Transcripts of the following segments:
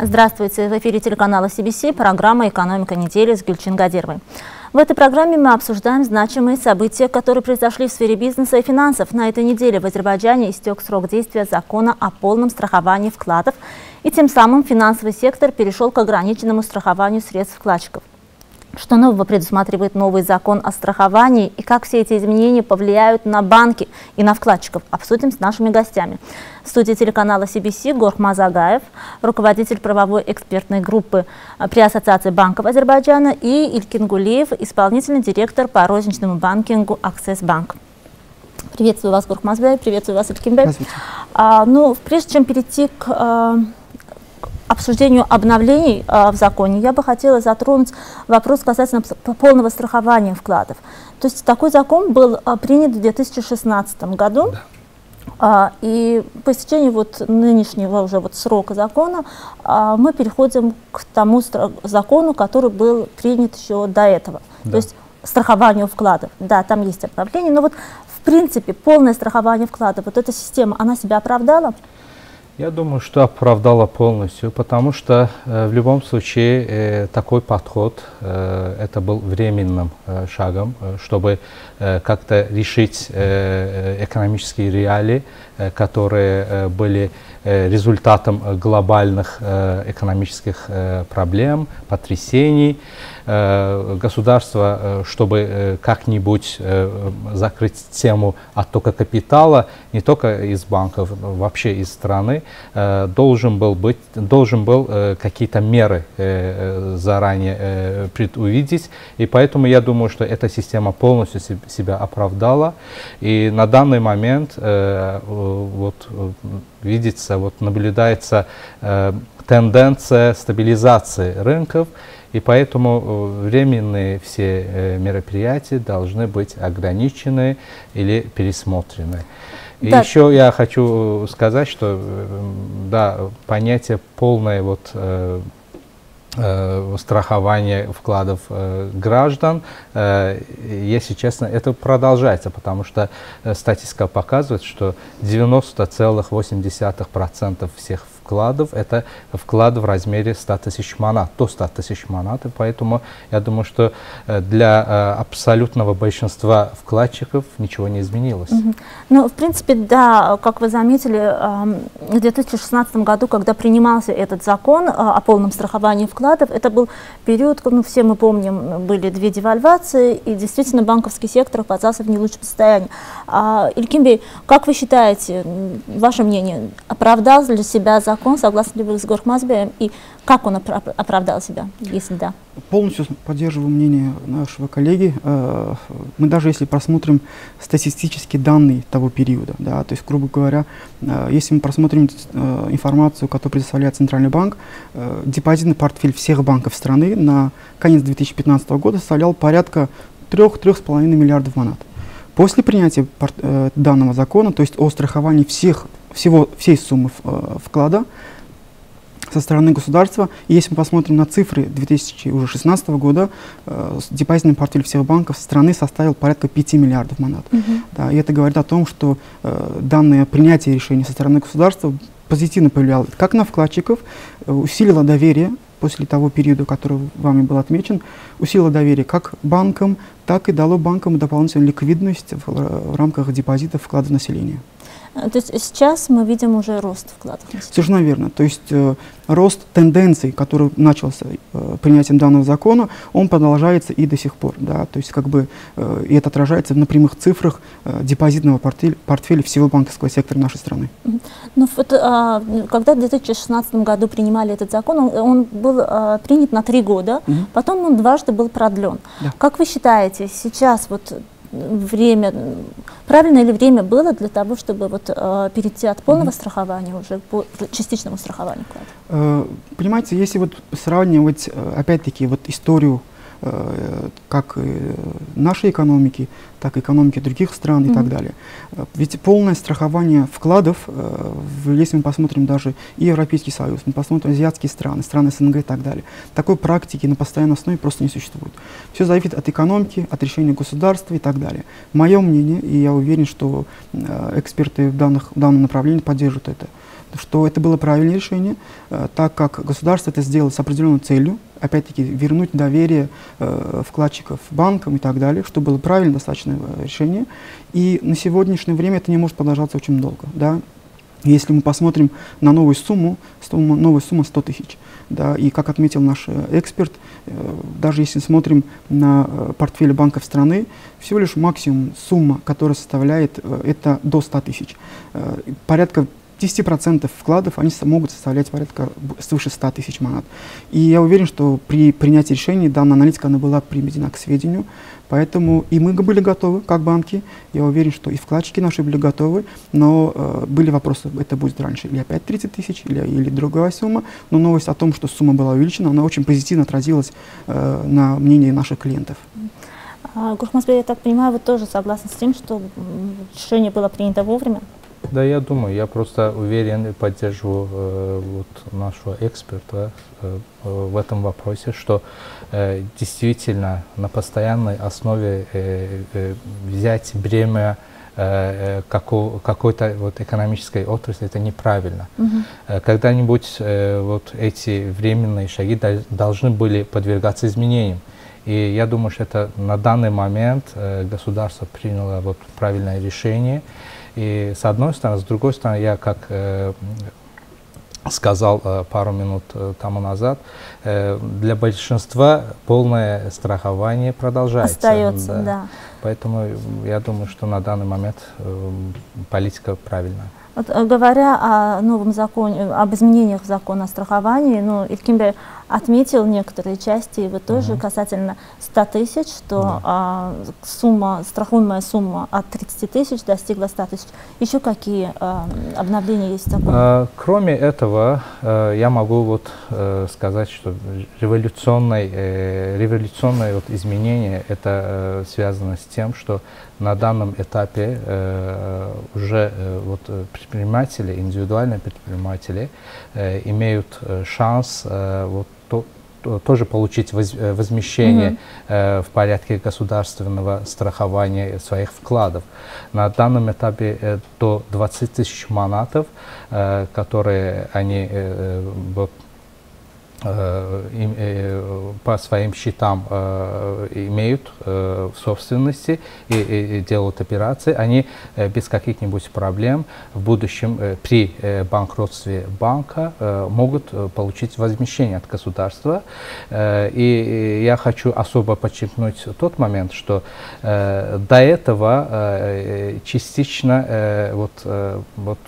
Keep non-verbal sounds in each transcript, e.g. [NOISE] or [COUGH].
Здравствуйте! В эфире телеканала CBC программа «Экономика недели» с Гюльчин Гадировой. В этой программе мы обсуждаем значимые события, которые произошли в сфере бизнеса и финансов. На этой неделе в Азербайджане истек срок действия закона о полном страховании вкладов, и тем самым финансовый сектор перешел к ограниченному страхованию средств вкладчиков. Что нового предусматривает новый закон о страховании и как все эти изменения повлияют на банки и на вкладчиков, обсудим с нашими гостями. В студии телеканала CBC Горхмаз Агаев, руководитель правовой экспертной группы при Ассоциации банков Азербайджана, и Илькин Гулиев, исполнительный директор по розничному банкингу Access Bank. Приветствую вас, Горхмазбей, приветствую вас, Илькинбей. А, ну, прежде чем перейти к а, обсуждению обновлений э, в законе, я бы хотела затронуть вопрос касательно полного страхования вкладов. То есть такой закон был э, принят в 2016 году. Да. А, и по истечении вот нынешнего уже вот срока закона а, мы переходим к тому закону, который был принят еще до этого. Да. То есть страхованию вкладов. Да, там есть обновление, но вот в принципе полное страхование вкладов, вот эта система, она себя оправдала? Я думаю, что оправдала полностью, потому что э, в любом случае э, такой подход, э, это был временным э, шагом, э, чтобы э, как-то решить э, экономические реалии, э, которые э, были э, результатом глобальных э, экономических э, проблем, потрясений. Э, государство, э, чтобы э, как-нибудь закрыть тему оттока капитала, не только из банков, вообще из страны, должен был быть, должен был какие-то меры заранее предувидеть. И поэтому я думаю, что эта система полностью себя оправдала. И на данный момент вот видится, вот наблюдается тенденция стабилизации рынков, и поэтому э, временные все э, мероприятия должны быть ограничены или пересмотрены. И да. еще я хочу сказать, что э, да, понятие полное вот э, страхования вкладов э, граждан, э, если честно, это продолжается, потому что э, статистика показывает, что 90,8% всех вкладов, это вклад в размере 100 тысяч манат, до 100 тысяч манат, и поэтому я думаю, что э, для э, абсолютного большинства вкладчиков ничего не изменилось. -hmm. Ну, в принципе, да, как вы заметили, в 2016 году, когда принимался этот закон э, о полном страховании вкладов, это был период, ну, все мы помним, были две девальвации, и действительно банковский сектор оказался в не лучшем состоянии. А, Илькимбей, как вы считаете, ваше мнение, оправдал ли себя закон закон, согласны ли вы с Горхмазбеем, и как он оправдал себя, если да? Полностью поддерживаю мнение нашего коллеги. Э, мы даже если просмотрим статистические данные того периода, да, то есть, грубо говоря, э, если мы просмотрим э, информацию, которую предоставляет Центральный банк, депозитный портфель всех банков страны на конец 2015 года составлял порядка 3-3,5 миллиардов монат. После принятия данного закона, то есть о страховании всех всего, всей суммы э, вклада со стороны государства. И если мы посмотрим на цифры 2016 года, э, депозитный портфель всех банков страны составил порядка 5 миллиардов. Uh -huh. да, и это говорит о том, что э, данное принятие решений со стороны государства позитивно повлияло как на вкладчиков, э, усилило доверие после того периода, который вами был отмечен, усилило доверие как банкам, так и дало банкам дополнительную ликвидность в, в рамках депозитов вклада населения. То есть сейчас мы видим уже рост вкладов. Совершенно верно. То есть э, рост тенденций, который начался э, принятием данного закона, он продолжается и до сих пор. Да? То есть как бы э, и это отражается на прямых цифрах э, депозитного портфеля, портфеля всего банковского сектора нашей страны. Ну, вот, а, когда в 2016 году принимали этот закон, он, он был а, принят на три года, угу. потом он дважды был продлен. Да. Как вы считаете, сейчас вот время, правильное ли время было для того, чтобы вот, э, перейти от полного mm -hmm. страхования уже к частичному страхованию? Э, понимаете, если вот сравнивать, э, опять-таки, вот историю как нашей экономики, так и экономики других стран mm -hmm. и так далее. Э, ведь полное страхование вкладов, э, если мы посмотрим даже и Европейский Союз, мы посмотрим азиатские страны, страны СНГ и так далее, такой практики на постоянной основе просто не существует. Все зависит от экономики, от решения государства и так далее. Мое мнение, и я уверен, что эксперты в, данных, в данном направлении поддержат это, что это было правильное решение, так как государство это сделало с определенной целью, опять-таки вернуть доверие вкладчиков банкам и так далее, что было правильное достаточно решение. И на сегодняшнее время это не может продолжаться очень долго. Да? Если мы посмотрим на новую сумму, сумма, новая сумма 100 тысяч, да, и как отметил наш э, эксперт, э, даже если смотрим на э, портфель банков страны, всего лишь максимум сумма, которая составляет, это до 100 тысяч. Порядка 10% вкладов они могут составлять порядка свыше 100 тысяч монат. И я уверен, что при принятии решения данная аналитика она была приведена к сведению, поэтому и мы были готовы, как банки, я уверен, что и вкладчики наши были готовы, но э, были вопросы, это будет раньше или опять 30 тысяч, или, или другая сумма, но новость о том, что сумма была увеличена, она очень позитивно отразилась э, на мнении наших клиентов. А, Гурхмазбек, я так понимаю, вы тоже согласны с тем, что решение было принято вовремя? Да, я думаю, я просто уверен и поддерживаю э, вот нашего эксперта э, в этом вопросе, что э, действительно на постоянной основе э, э, взять бремя э, э какой-то вот экономической отрасли, это неправильно. Mm -hmm. Когда-нибудь э, вот эти временные шаги должны были подвергаться изменениям. И я думаю, что это на данный момент э, государство приняло вот правильное решение. И с одной стороны, с другой стороны, я как э, сказал э, пару минут э, тому назад, э, для большинства полное страхование продолжается. Остается, да. да. Поэтому я думаю, что на данный момент э, политика правильная. Вот, э, говоря о новом законе, об изменениях закона о страховании, ну, Илькимбе отметил некоторые части, и вы тоже угу. касательно 100 тысяч, что да. а, сумма, страхуемая сумма от 30 тысяч достигла 100 тысяч. Еще какие а, обновления есть в законе? А, кроме этого, а, я могу вот а, сказать, что революционное, э, революционное вот изменение это а, связано с тем, что на данном этапе э, уже э, вот предприниматели, индивидуальные предприниматели э, имеют э, шанс э, вот то, то, тоже получить воз, э, возмещение -hmm. э, в порядке государственного страхования своих вкладов. На данном этапе э, до 20 тысяч манатов, э, которые они Э, э, по своим счетам э, имеют в собственности и делают операции, они без каких-нибудь проблем в будущем при банкротстве банка могут получить возмещение от государства. И я хочу особо подчеркнуть тот момент, что до этого частично вот, вот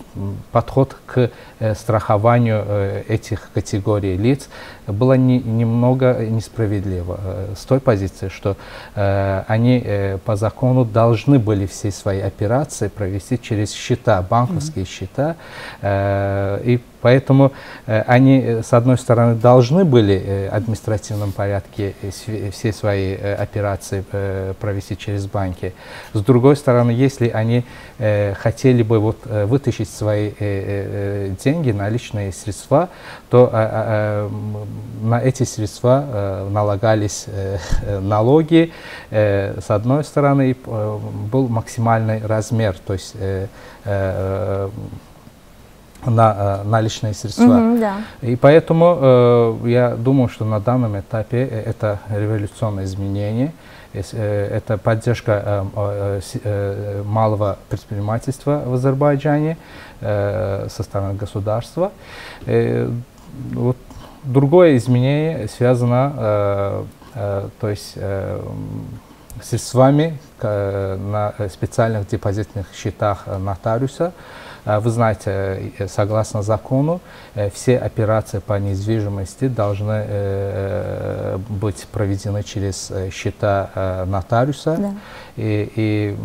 подход к страхованию этих категорий лиц было не, немного несправедливо э, с той позиции, что э, они э, по закону должны были все свои операции провести через счета, банковские mm -hmm. счета, э, и Поэтому э, они, э, с одной стороны, должны были э, в административном порядке э, все свои э, операции э, провести через банки. С другой стороны, если они э, хотели бы вот, э, вытащить свои э, э, деньги, наличные средства, то э, э, на эти средства э, налагались э, [LAUGHS] налоги. Э, с одной стороны, э, был максимальный размер, то есть э, э, на э, наличные средства. Mm -hmm, да. И поэтому э, я думаю, что на данном этапе э, это революционное изменение. Э, это поддержка э, э, малого предпринимательства в Азербайджане э, со стороны государства. Э, вот другое изменение связано, э, э, то есть э, средствами э, на специальных депозитных счетах нотариуса. Э, вы знаете, э, согласно закону, все операции по недвижимости должны быть проведены через счета нотариуса. Да. И, и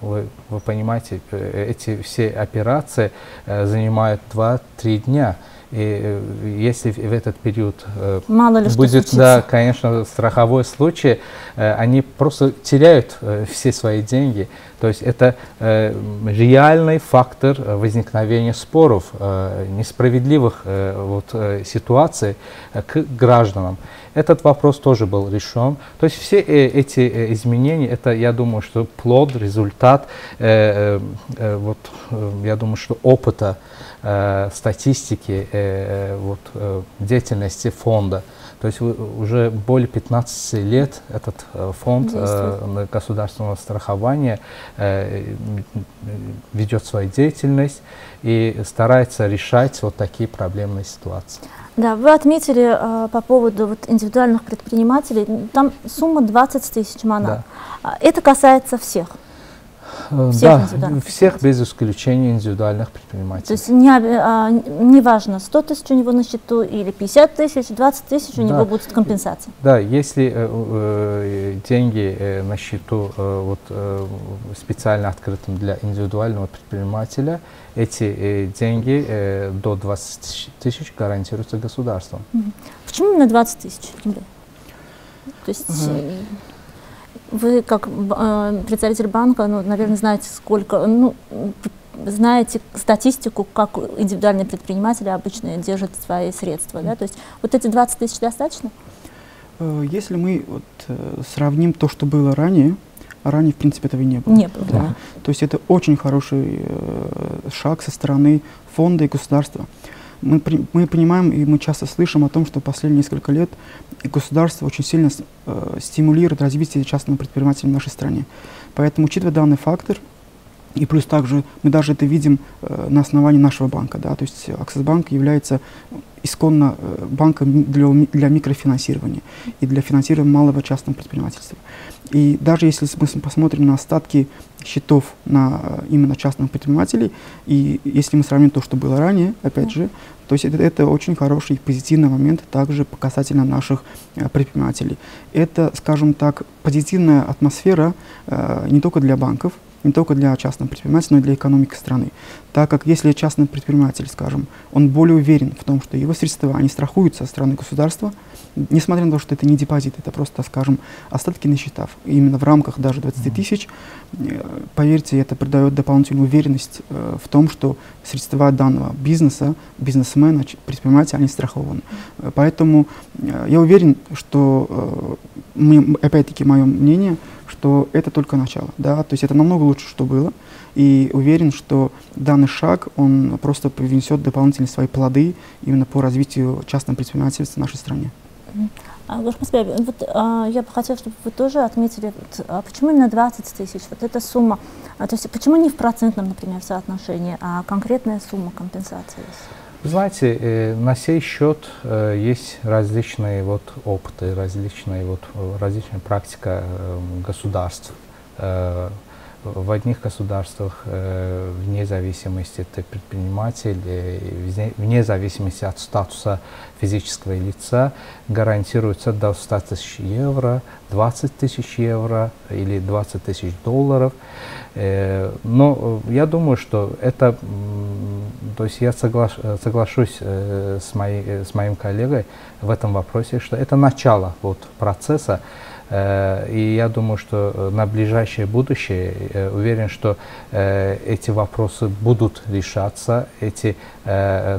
вы, вы понимаете, эти все операции занимают 2-3 дня. И если в этот период Мало ли будет, да, конечно, страховой случай, они просто теряют все свои деньги. То есть это э, реальный фактор возникновения споров, э, несправедливых э, вот, э, ситуаций э, к гражданам. Этот вопрос тоже был решен. То есть все эти изменения, это, я думаю, что плод, результат, вот, я думаю, что опыта, статистики, вот, деятельности фонда. То есть уже более 15 лет этот э, фонд э, государственного страхования э, ведет свою деятельность и старается решать вот такие проблемные ситуации. Да, вы отметили э, по поводу вот, индивидуальных предпринимателей, там сумма 20 тысяч монат. Да. Это касается всех. Э, всех да, всех без исключения индивидуальных предпринимателей. То есть не, а, не важно, 100 тысяч у него на счету или 50 тысяч, 20 тысяч у да. него будет компенсация. Да, если э, э, деньги э, на счету э, вот, э, специально открытым для индивидуального предпринимателя, эти э, деньги э, до 20 тысяч гарантируются государством. Почему именно 20 тысяч? То есть... Угу. Вы как э, представитель банка, ну, наверное, знаете, сколько, ну, знаете статистику, как индивидуальные предприниматели обычно держат свои средства, да? То есть вот эти 20 тысяч достаточно? Э, если мы вот, э, сравним то, что было ранее, а ранее, в принципе, этого и не было. Не было, да. да. То есть это очень хороший э, шаг со стороны фонда и государства. Мы, мы понимаем и мы часто слышим о том, что последние несколько лет государство очень сильно э, стимулирует развитие частного предпринимателя в нашей стране. Поэтому, учитывая данный фактор, и плюс также мы даже это видим э, на основании нашего банка. Да, то есть Аксисбанк является исконно э, банком для, для микрофинансирования и для финансирования малого частного предпринимательства. И даже если мы посмотрим на остатки счетов на э, именно частных предпринимателей, и если мы сравним то, что было ранее, опять же, то есть это, это очень хороший позитивный момент также касательно наших э, предпринимателей. Это, скажем так, позитивная атмосфера э, не только для банков, не только для частного предпринимателя, но и для экономики страны. Так как если частный предприниматель, скажем, он более уверен в том, что его средства, они страхуются со стороны государства, несмотря на то, что это не депозит, это просто, скажем, остатки на счетах, именно в рамках даже 20 тысяч, э, поверьте, это придает дополнительную уверенность э, в том, что средства данного бизнеса, бизнесмена, предпринимателя, они страхованы. Поэтому э, я уверен, что, э, опять-таки, мое мнение, что это только начало, да, то есть это намного лучше, что было, и уверен, что данный шаг, он просто принесет дополнительные свои плоды именно по развитию частного предпринимательства в нашей стране. А, вот а, я бы хотела, чтобы вы тоже отметили, а почему именно 20 тысяч, вот эта сумма, то есть почему не в процентном, например, соотношении, а конкретная сумма компенсации? Знаете, э, на сей счет э, есть различные вот опыты, различные вот различная практика э, государств. В одних государствах, э, вне зависимости ты предприниматель, э, вне зависимости от статуса физического лица, гарантируется до 100 тысяч евро, 20 тысяч евро или 20 тысяч долларов. Э, но я думаю, что это, то есть я соглаш, соглашусь с, моей, с моим коллегой в этом вопросе, что это начало вот, процесса, и я думаю, что э, на ближайшее будущее э, уверен, что эти вопросы будут решаться, эти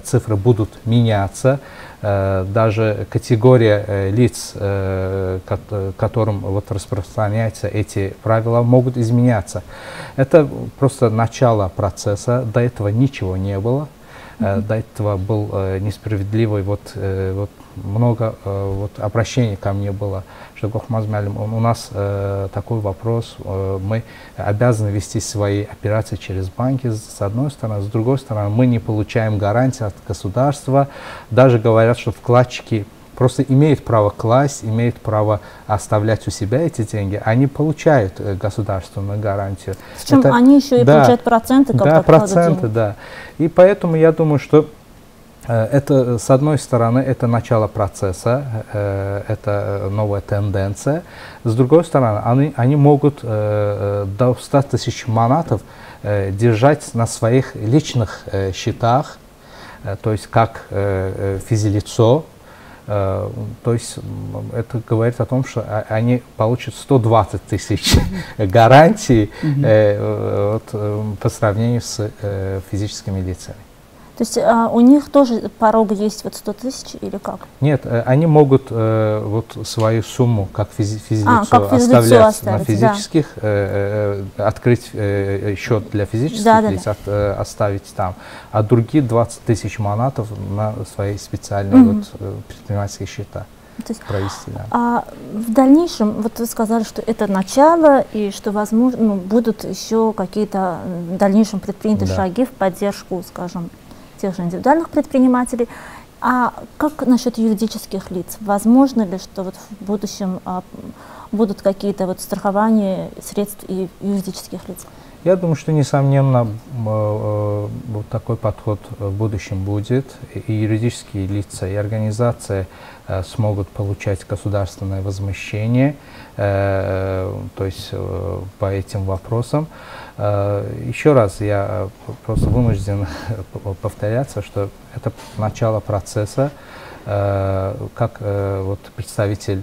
цифры будут меняться. Даже категория лиц, которым вот распространяются эти правила, могут изменяться. Это просто начало процесса. До этого ничего не было. -hmm. До этого был несправедливый, вот, вот много вот, обращений ко мне было что Гохмаз Мялим, у нас э, такой вопрос, э, мы обязаны вести свои операции через банки, с одной стороны, с другой стороны, мы не получаем гарантии от государства, даже говорят, что вкладчики просто имеют право класть, имеют право оставлять у себя эти деньги, они получают э, государственную гарантию. Причем Это, они еще и да, получают проценты, как Да, проценты, да. И поэтому я думаю, что Э, это, с одной стороны, это начало процесса, э, это новая тенденция. С другой стороны, они, они могут э, до 100 тысяч манатов держать на своих личных счетах, то есть как физлицо, то есть это говорит о том, что они получат 120 тысяч [LAUGHS] гарантий по сравнению с физическими лицами. То есть а, у них тоже порог есть вот 100 тысяч или как? Нет, э, они могут э, вот свою сумму как физи физлицо а, как оставлять оставить, на физических, да. э, э, открыть э, счет для физических да, лиц, да. От, э, оставить там, а другие 20 тысяч манатов на свои специальные угу. вот, э, предпринимательские счета. То есть, провести. Да. А в дальнейшем, вот вы сказали, что это начало и что возможно ну, будут еще какие-то в дальнейшем предприняты да. шаги в поддержку, скажем, тех же индивидуальных предпринимателей. А как насчет юридических лиц? Возможно ли, что вот в будущем а, будут какие-то вот страхования средств и юридических лиц? Я думаю, что, несомненно, э, вот такой подход в будущем будет. И юридические лица, и организации э, смогут получать государственное возмещение, э, то есть по этим вопросам. Еще раз я просто вынужден [LAUGHS] повторяться, что это начало процесса, как вот представитель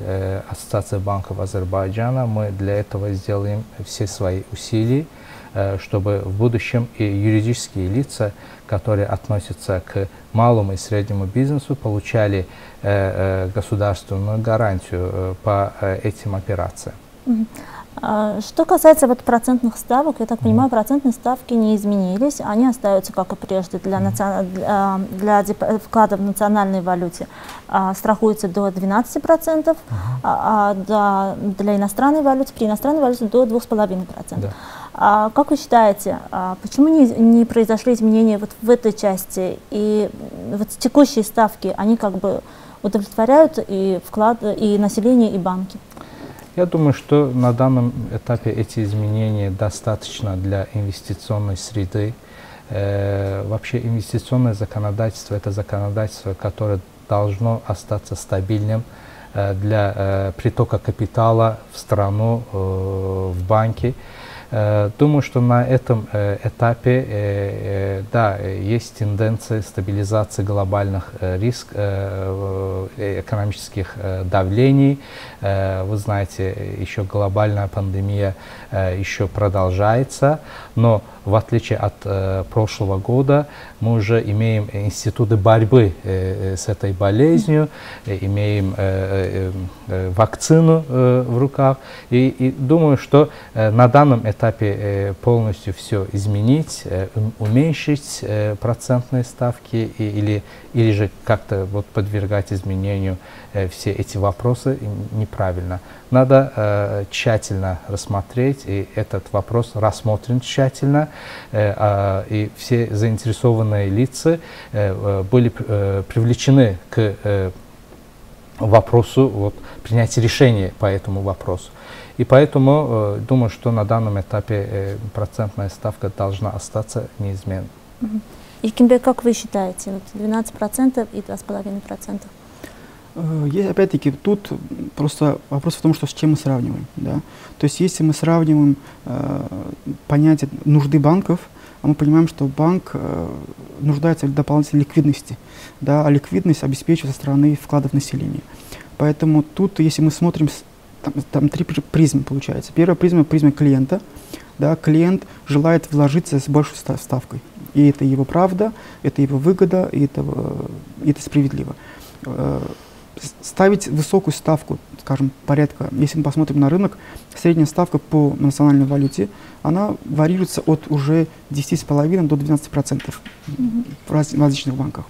Ассоциации банков Азербайджана мы для этого сделаем все свои усилия, Э, чтобы в будущем и юридические лица, которые относятся к малому и среднему бизнесу, получали э, э, государственную гарантию по этим операциям. А, что касается вот процентных ставок, я так понимаю, процентные ставки не изменились, они остаются, как и прежде, для, национ... для, для вклада в национальной валюте а, страхуется до 12%, а, а для иностранной валюты, при иностранной валюте до 2,5%. Да. А, как вы считаете, а, почему не, не произошли изменения вот в этой части? И вот текущие ставки, они как бы удовлетворяют и вклад, и население, и банки? Я думаю, что на данном этапе эти изменения достаточно для инвестиционной среды. Э, вообще инвестиционное законодательство – это законодательство, которое должно остаться стабильным э, для э, притока капитала в страну, в банки. Э, думаю, что на этом э, этапе, э, да, есть тенденция стабилизации глобальных рисков, экономических давлений. Вы знаете, еще глобальная пандемия еще продолжается, но в отличие от прошлого года, мы уже имеем институты борьбы с этой болезнью, имеем вакцину в руках. И, и думаю, что на данном этапе э, полностью все изменить, э, уменьшить э, процентные ставки или, или же как-то вот подвергать изменению все эти вопросы неправильно. Надо тщательно рассмотреть, и этот вопрос рассмотрен тщательно, э, и все заинтересованные лица были привлечены к вопросу вот, принятия решения по этому вопросу. И поэтому э, думаю, что на данном этапе э, процентная ставка должна остаться неизменной. И Кимбе, как вы считаете, 12% и 2,5%? Э, опять-таки, тут просто вопрос в том, что с чем мы сравниваем. Да? То есть, если мы сравниваем э, понятие нужды банков, а мы понимаем, что банк э, нуждается в дополнительной ликвидности, да, а ликвидность обеспечивается со стороны вкладов населения. Поэтому тут, если мы смотрим, там, там три призмы получается. Первая призма – призма клиента. Да, клиент желает вложиться с большей ставкой. И это его правда, это его выгода, и это, и это справедливо э, ставить высокую ставку, скажем, порядка, если мы посмотрим на рынок, средняя ставка по национальной валюте, она варьируется от уже 10,5 до 12% процентов mm-hmm. в различных банках.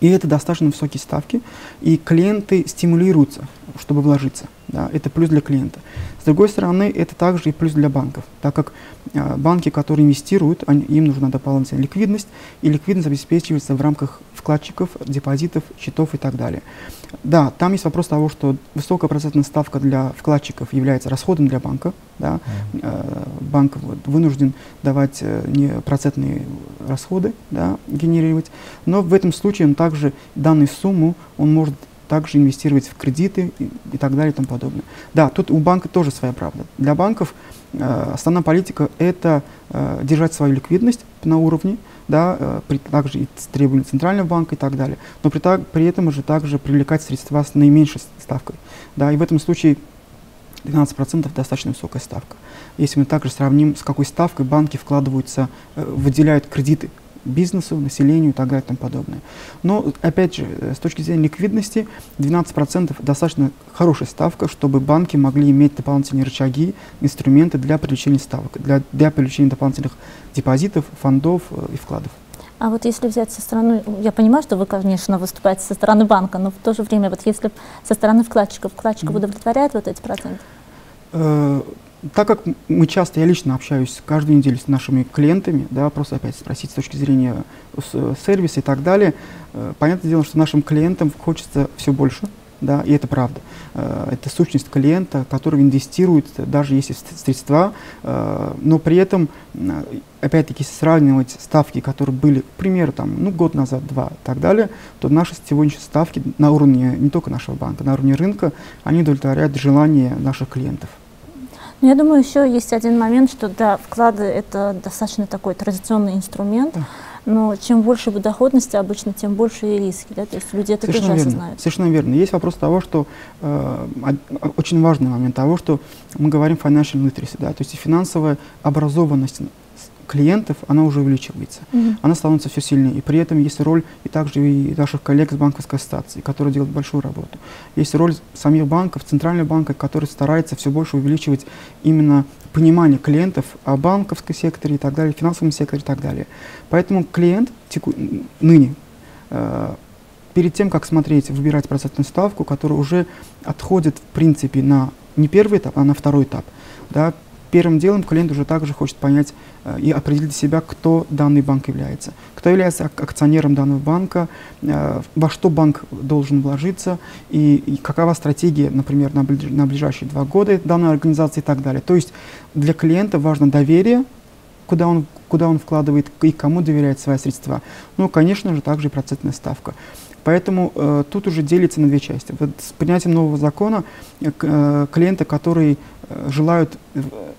И это достаточно высокие ставки, и клиенты стимулируются, чтобы вложиться. Да, это плюс для клиента. С другой стороны, это также и плюс для банков, так как э, банки, которые инвестируют, они, им нужна дополнительная ликвидность, и ликвидность обеспечивается в рамках вкладчиков, депозитов, счетов и так далее. Да, там есть вопрос того, что высокая процентная ставка для вкладчиков является расходом для банка. Да? Mm. банк вот, вынужден давать э, не процентные расходы, да, генерировать. Но в этом случае он также данную сумму он может также инвестировать в кредиты и, и так далее и тому подобное. Да, тут у банка тоже своя правда. Для банков э, основная политика – это э, держать свою ликвидность на уровне, да, э, при, также и требования Центрального банка и так далее. Но при, так, при этом же также привлекать средства с наименьшей ставкой. Да, и в этом случае 12% достаточно высокая ставка. Если мы также сравним, с какой ставкой банки вкладываются, э, выделяют кредиты бизнесу, населению и так далее и тому подобное. Но, опять же, с точки зрения ликвидности, 12% достаточно хорошая ставка, чтобы банки могли иметь дополнительные рычаги, инструменты для привлечения ставок, для, для привлечения дополнительных депозитов, фондов и вкладов. А вот если взять со стороны, я понимаю, что вы, конечно, выступаете со стороны банка, но в то же время, вот если со стороны вкладчиков, вкладчиков mm -hmm. удовлетворяет вот эти проценты? Э, так как мы часто, я лично общаюсь каждую неделю с нашими клиентами, да, просто опять спросить с точки зрения сервиса и так далее, э, понятное дело, что нашим клиентам хочется все больше, да, и это правда. Э, это сущность клиента, который инвестирует, даже если средства, э, но при этом, опять-таки, сравнивать ставки, которые были, к примеру, там, ну, год назад, два и так далее, то наши сегодняшние ставки на уровне не только нашего банка, на уровне рынка, они удовлетворяют желания наших клиентов. Ну, я думаю, еще есть один момент, что да, вклады это достаточно такой традиционный инструмент, но чем больше доходности обычно, тем больше и риски, да, то есть люди это Совершенно тоже верно. осознают. Совершенно верно. Есть вопрос того, что э, очень важный момент того, что мы говорим financial literacy, да, то есть финансовая образованность клиентов, она уже увеличивается. -hmm. Она становится все сильнее. И при этом есть роль и также и наших коллег с банковской ассоциации, которые делают большую работу. Есть роль самих банков, центральных банков, которые стараются все больше увеличивать именно понимание клиентов о банковском секторе и так далее, финансовом секторе и так далее. Поэтому клиент теку, ныне э, перед тем, как смотреть, выбирать процентную ставку, которая уже отходит в принципе на не первый этап, а на второй этап. Да, первым делом клиент уже также хочет понять э, и определить для себя, кто данный банк является. Кто является акционером данного банка, э, во что банк должен вложиться и, какова стратегия, например, на, ближ, на ближайшие два года данной организации и так далее. То есть для клиента важно доверие, куда он, куда он вкладывает и кому доверяет свои средства. Ну, конечно же, также и процентная ставка. Поэтому э, тут уже делится на две части. Вот с принятием нового закона э, э клиенты, которые э, желают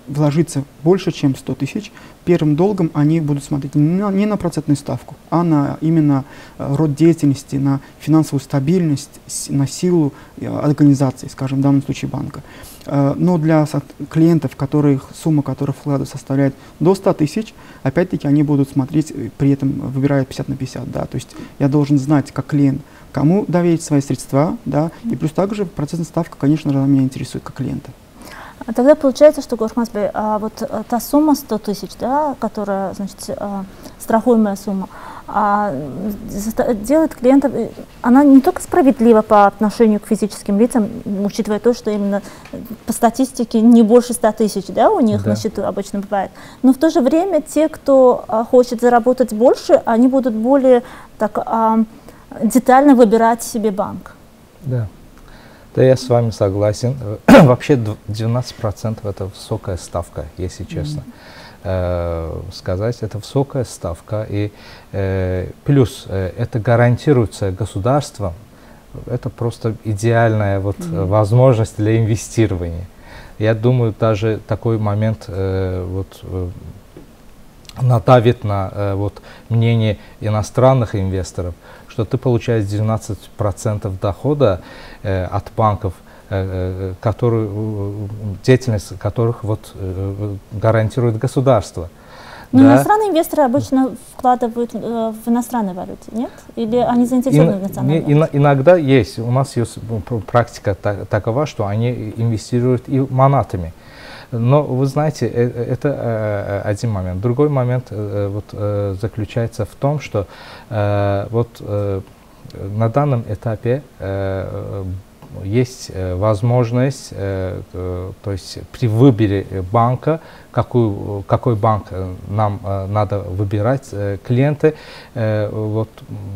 вложиться больше, чем 100 тысяч, первым долгом они будут смотреть не на, не на процентную ставку, а на именно э, род деятельности, на финансовую стабильность, на силу э, организации, скажем, в данном случае банка. Э, но для клиентов, которых, сумма которых вклада составляет до 100 тысяч, опять-таки они будут смотреть, при этом выбирая 50 на 50. Да? То есть я должен знать, как клиент, кому доверить свои средства, да? и плюс также процентная ставка, конечно же, меня интересует как клиента. А тогда получается, что, Гурхмазбей, а вот э, та сумма 100 тысяч, да, которая, значит, э, страхуемая сумма, а, делает клиентов, э, она не только справедлива по отношению к физическим лицам, учитывая то, что именно по статистике не больше 100 тысяч да, у них да. на счету обычно бывает, но в то же время те, кто а, хочет заработать больше, они будут более так, детально выбирать себе банк. Да. Да, я с вами согласен. [CLEARS THROAT] Вообще 12% это высокая ставка, если честно. Э, сказать, это высокая ставка. И э, плюс э, это гарантируется государством. Это просто идеальная вот, mm-hmm. возможность для инвестирования. Я думаю, даже такой момент э, вот, э, надавит на э, вот, мнение иностранных инвесторов, что ты получаешь 12% дохода э, от банков, э, э которые, деятельность которых вот, э, гарантирует государство. Но да. иностранные инвесторы обычно вкладывают э, в иностранной валюте, нет? Или они заинтересованы и, в национальной валюте? Иногда есть. У нас есть практика такова, что они инвестируют и монатами. Но вы знаете, э, э, это э, один момент. Другой момент вот, заключается в том, что вот на данном этапе есть возможность, то есть при выборе банка какой, какой банк э, нам э, надо выбирать, э, клиенты. Вот,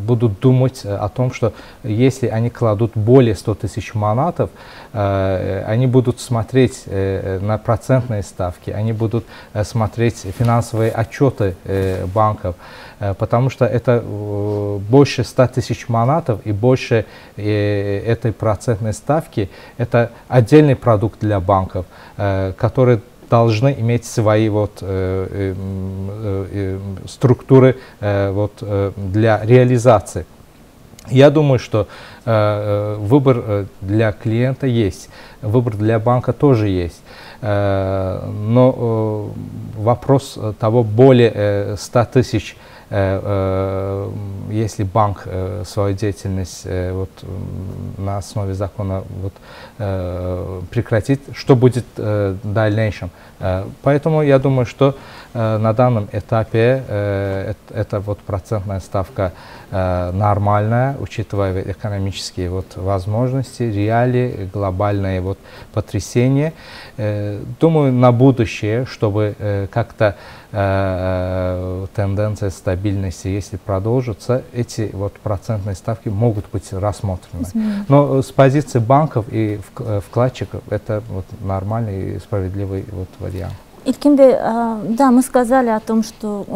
будут думать о том, что если они кладут более 100 тысяч манатов, они будут смотреть на процентные ставки, они будут смотреть финансовые отчеты банков, потому что это больше 100 тысяч манатов и больше этой процентной ставки, это отдельный продукт для банков, который должны иметь свои вот, э, э, э, структуры э, вот, э, для реализации. Я думаю, что э, э выбор э, для клиента есть, выбор для банка тоже есть. Э, но э, вопрос того более э, 100 тысяч если банк свою деятельность вот, на основе закона вот, прекратит, что будет в дальнейшем. Поэтому я думаю, что на данном этапе эта вот процентная ставка нормальная, учитывая экономические вот возможности, реалии, глобальные вот потрясения. Думаю, на будущее, чтобы как-то тенденция стабильности, если продолжится, эти вот процентные ставки могут быть рассмотрены. Но с позиции банков и вкладчиков это вот нормальный и справедливый вот вариант. Илькинбе, а, да, мы сказали о том, что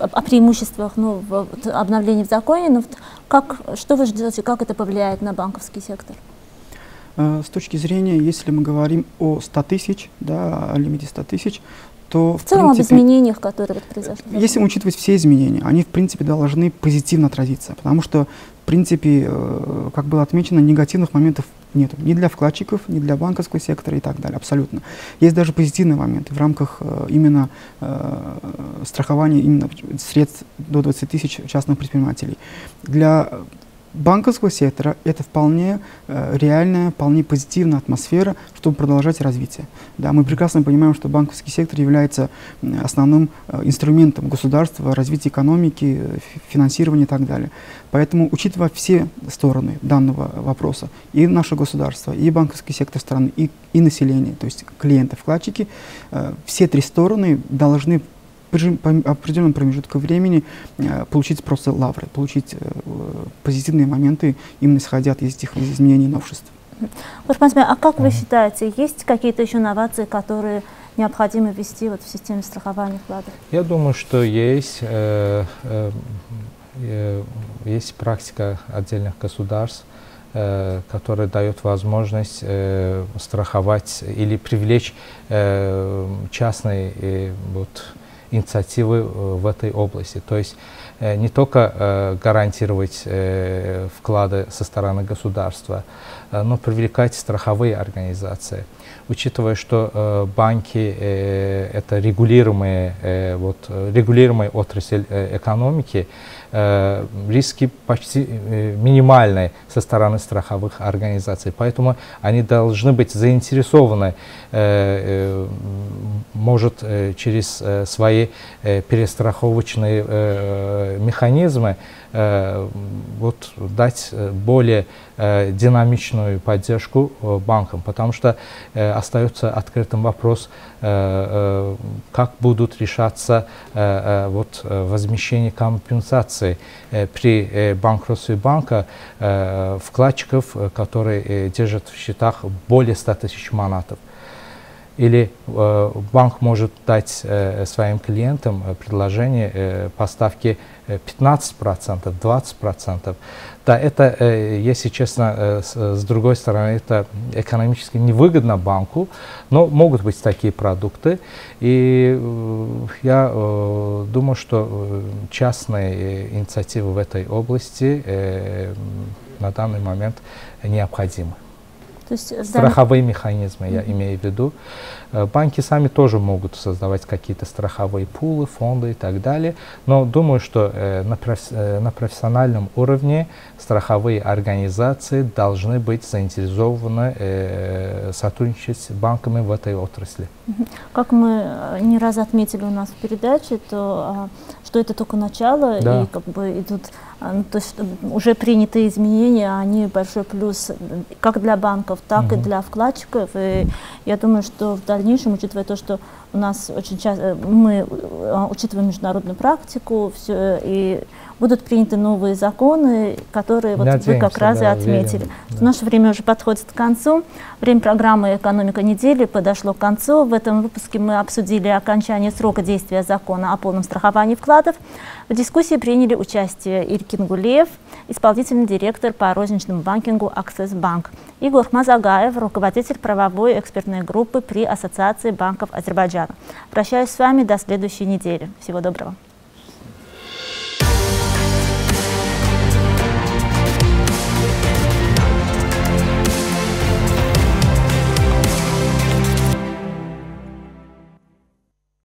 о преимуществах ну, в обновлении в законе, но как, что вы ждете, как это повлияет на банковский сектор? Э, с точки зрения, если мы говорим о 100 тысяч, да, о лимите 100 тысяч, то... В, в целом принципе, об изменениях, которые произошли. Если учитывать все изменения, они, в принципе, должны позитивно отразиться, потому что, в принципе, э, как было отмечено, негативных моментов нет. Ни для вкладчиков, ни для банковского сектора и так далее, абсолютно. Есть даже позитивные моменты в рамках э, именно э, страхования именно средств до 20 тысяч частных предпринимателей. Для банковского сектора это вполне э, реальная, вполне позитивная атмосфера, чтобы продолжать развитие. Да, мы прекрасно понимаем, что банковский сектор является основным э, инструментом государства, развития экономики, э, финансирования и так далее. Поэтому, учитывая все стороны данного вопроса, и наше государство, и банковский сектор страны, и, и население, то есть клиенты, вкладчики, э, все три стороны должны определенном промежутке времени э, получить просто лавры, получить э, позитивные моменты, именно исходя из этих изменений и новшеств. Урпансмей, а как вы считаете, есть какие-то еще инновации, которые необходимо ввести вот в системе страхования вкладов? Я думаю, что есть. Э, э, э, есть практика отдельных государств, э, которая дает возможность э, страховать или привлечь э, частные э, вот, инициативы э, в этой области. То есть э, не только э, гарантировать вклады со стороны государства, но привлекать страховые организации. Учитывая, что банки это регулируемые, вот, регулируемая отрасль экономики, риски почти э, минимальные со стороны страховых организаций. Поэтому они должны быть заинтересованы, э, э, может, э, через э, свои э, перестраховочные э, механизмы Э, вот, дать э, более э, динамичную поддержку банкам, потому что остается открытым вопрос, как будут решаться вот, возмещение компенсации при банкротстве банка вкладчиков, которые держат в счетах более 100 тысяч манатов или э, банк может дать э, своим клиентам предложение э, поставки 15%, 20%. Да, это, э, если честно, э, с, с другой стороны, это экономически невыгодно банку, но могут быть такие продукты. И э, я э, думаю, что э, частные инициативы в этой области э, на данный момент необходимы. То есть страховые механизмы, я имею в виду. Э, банки сами тоже могут создавать какие-то страховые пулы, фонды и так далее. Но думаю, что э, на, проф, э, на профессиональном уровне страховые организации должны быть заинтересованы э, сотрудничать с банками в этой отрасли. Как мы э, не раз отметили у нас в передаче, то а, что это только начало, да. и как бы идут а, ну, то есть уже принятые изменения, они большой плюс как для банков, так угу. и для вкладчиков. И я думаю, что в дальнейшем, учитывая то, что у нас очень часто мы а, учитываем международную практику, все и будут приняты новые законы, которые вот вы как раз да, и отметили. да. Наше время уже подходит к концу. Время программы «Экономика недели» подошло к концу. В этом выпуске мы обсудили окончание срока действия закона о полном страховании вкладов. В дискуссии приняли участие Иркин Гулеев, исполнительный директор по розничному банкингу «Аксесс Банк», и Гурхмаз Агаев, руководитель правовой экспертной группы при Ассоциации банков Азербайджана. Прощаюсь с вами до следующей недели. Всего доброго.